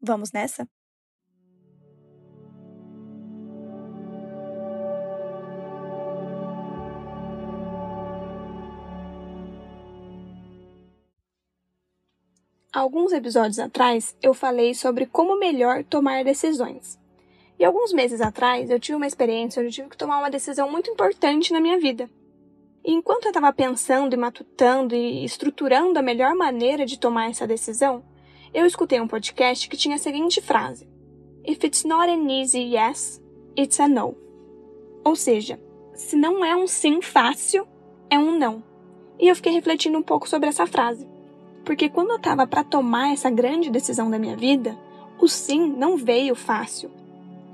Vamos nessa? Alguns episódios atrás eu falei sobre como melhor tomar decisões. E alguns meses atrás eu tive uma experiência onde eu tive que tomar uma decisão muito importante na minha vida. E enquanto eu estava pensando e matutando e estruturando a melhor maneira de tomar essa decisão, eu escutei um podcast que tinha a seguinte frase: If it's not an easy yes, it's a no. Ou seja, se não é um sim fácil, é um não. E eu fiquei refletindo um pouco sobre essa frase. Porque quando eu estava para tomar essa grande decisão da minha vida, o sim não veio fácil.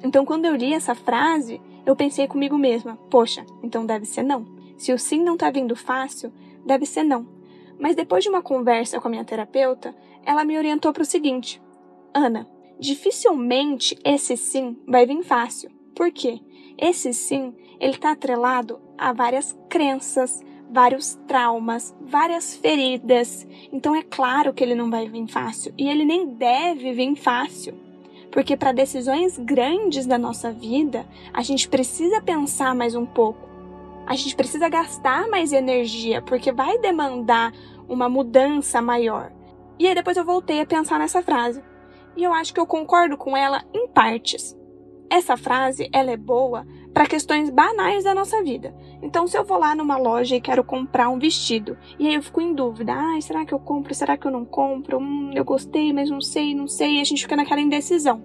Então, quando eu li essa frase, eu pensei comigo mesma: poxa, então deve ser não. Se o sim não está vindo fácil, deve ser não. Mas depois de uma conversa com a minha terapeuta, ela me orientou para o seguinte: Ana, dificilmente esse sim vai vir fácil. Por quê? Esse sim, ele está atrelado a várias crenças, vários traumas, várias feridas. Então é claro que ele não vai vir fácil e ele nem deve vir fácil. Porque para decisões grandes da nossa vida, a gente precisa pensar mais um pouco a gente precisa gastar mais energia, porque vai demandar uma mudança maior. E aí depois eu voltei a pensar nessa frase. E eu acho que eu concordo com ela em partes. Essa frase, ela é boa para questões banais da nossa vida. Então, se eu vou lá numa loja e quero comprar um vestido, e aí eu fico em dúvida, ah, será que eu compro, será que eu não compro? Hum, eu gostei, mas não sei, não sei, e a gente fica naquela indecisão.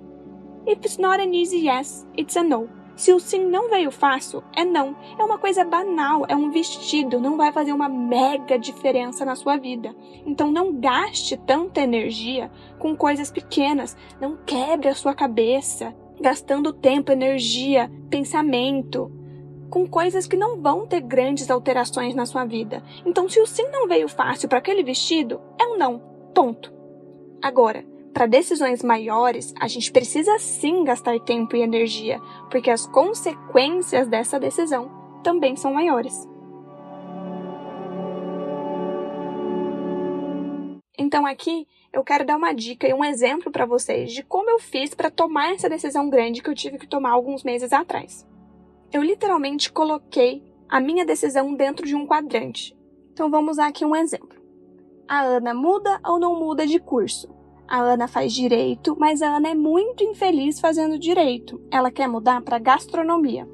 If it's not an easy yes, it's a no. Se o sim não veio fácil, é não. É uma coisa banal, é um vestido, não vai fazer uma mega diferença na sua vida. Então não gaste tanta energia com coisas pequenas, não quebre a sua cabeça, gastando tempo, energia, pensamento com coisas que não vão ter grandes alterações na sua vida. Então, se o sim não veio fácil para aquele vestido, é um não. Ponto. Agora, para decisões maiores, a gente precisa sim gastar tempo e energia, porque as consequências dessa decisão também são maiores. Então aqui eu quero dar uma dica e um exemplo para vocês de como eu fiz para tomar essa decisão grande que eu tive que tomar alguns meses atrás. Eu literalmente coloquei a minha decisão dentro de um quadrante. Então vamos usar aqui um exemplo. A Ana muda ou não muda de curso? A Ana faz direito, mas a Ana é muito infeliz fazendo direito. Ela quer mudar para gastronomia.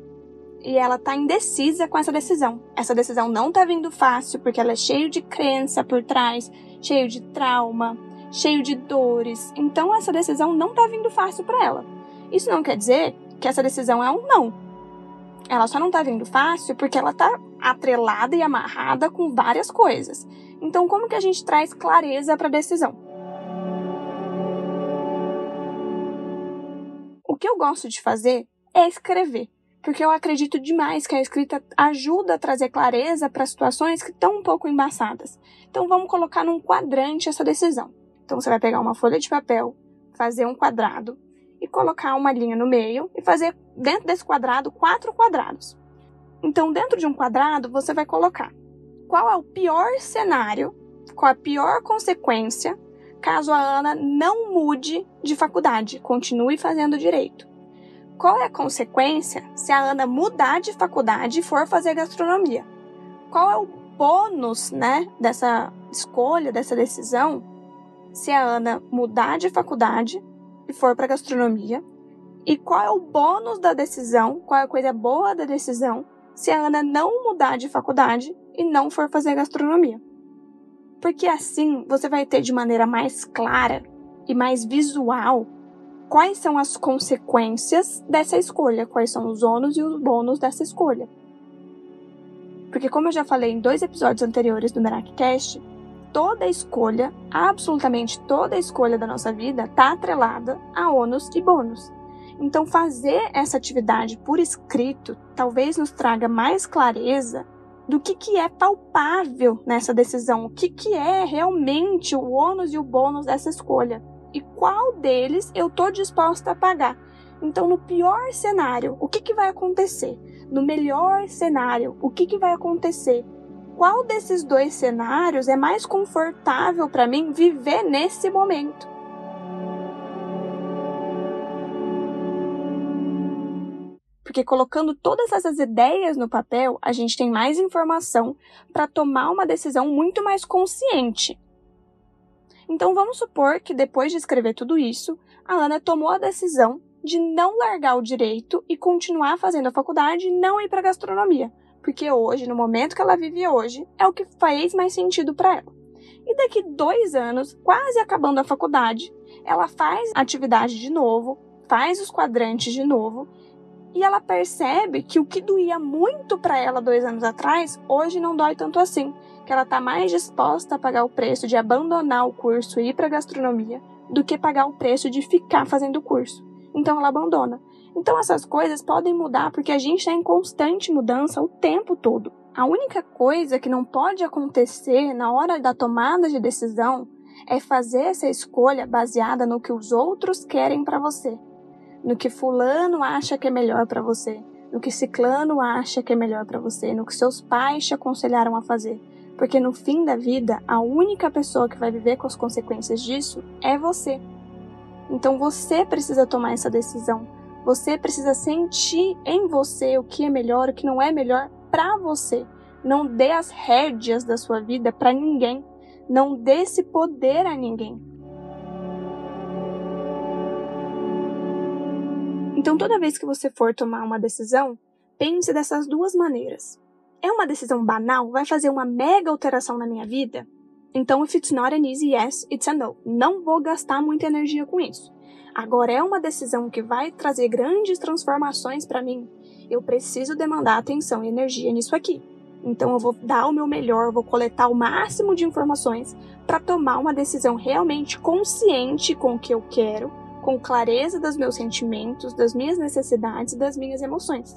E ela tá indecisa com essa decisão. Essa decisão não tá vindo fácil porque ela é cheia de crença por trás, cheio de trauma, cheio de dores. Então essa decisão não tá vindo fácil para ela. Isso não quer dizer que essa decisão é um não. Ela só não tá vindo fácil porque ela tá atrelada e amarrada com várias coisas. Então como que a gente traz clareza para a decisão? O que eu gosto de fazer é escrever, porque eu acredito demais que a escrita ajuda a trazer clareza para situações que estão um pouco embaçadas. Então vamos colocar num quadrante essa decisão. Então você vai pegar uma folha de papel, fazer um quadrado e colocar uma linha no meio e fazer dentro desse quadrado quatro quadrados. Então dentro de um quadrado você vai colocar qual é o pior cenário, qual a pior consequência caso a Ana não mude de faculdade, continue fazendo direito. Qual é a consequência se a Ana mudar de faculdade e for fazer gastronomia? Qual é o bônus, né, dessa escolha, dessa decisão, se a Ana mudar de faculdade e for para gastronomia? E qual é o bônus da decisão, qual é a coisa boa da decisão, se a Ana não mudar de faculdade e não for fazer gastronomia? Porque assim você vai ter de maneira mais clara e mais visual quais são as consequências dessa escolha, quais são os ônus e os bônus dessa escolha. Porque como eu já falei em dois episódios anteriores do MerackCast, toda escolha, absolutamente toda escolha da nossa vida, está atrelada a ônus e bônus. Então, fazer essa atividade por escrito talvez nos traga mais clareza do que, que é palpável nessa decisão, o que, que é realmente o ônus e o bônus dessa escolha e qual deles eu estou disposta a pagar. Então, no pior cenário, o que, que vai acontecer? No melhor cenário, o que, que vai acontecer? Qual desses dois cenários é mais confortável para mim viver nesse momento? Porque colocando todas essas ideias no papel, a gente tem mais informação para tomar uma decisão muito mais consciente. Então vamos supor que depois de escrever tudo isso, a Ana tomou a decisão de não largar o direito e continuar fazendo a faculdade e não ir para gastronomia, porque hoje, no momento que ela vive hoje, é o que faz mais sentido para ela. E daqui dois anos, quase acabando a faculdade, ela faz atividade de novo, faz os quadrantes de novo e ela percebe que o que doía muito para ela dois anos atrás, hoje não dói tanto assim. Que ela está mais disposta a pagar o preço de abandonar o curso e ir para gastronomia do que pagar o preço de ficar fazendo o curso. Então ela abandona. Então essas coisas podem mudar porque a gente está em constante mudança o tempo todo. A única coisa que não pode acontecer na hora da tomada de decisão é fazer essa escolha baseada no que os outros querem para você no que fulano acha que é melhor para você, no que ciclano acha que é melhor para você, no que seus pais te aconselharam a fazer. Porque no fim da vida, a única pessoa que vai viver com as consequências disso é você. Então você precisa tomar essa decisão. Você precisa sentir em você o que é melhor, o que não é melhor para você. Não dê as rédeas da sua vida para ninguém. Não dê esse poder a ninguém. Então, toda vez que você for tomar uma decisão, pense dessas duas maneiras. É uma decisão banal? Vai fazer uma mega alteração na minha vida? Então, if it's not an easy yes, it's a no. Não vou gastar muita energia com isso. Agora, é uma decisão que vai trazer grandes transformações para mim? Eu preciso demandar atenção e energia nisso aqui. Então, eu vou dar o meu melhor, vou coletar o máximo de informações para tomar uma decisão realmente consciente com o que eu quero com clareza dos meus sentimentos, das minhas necessidades e das minhas emoções.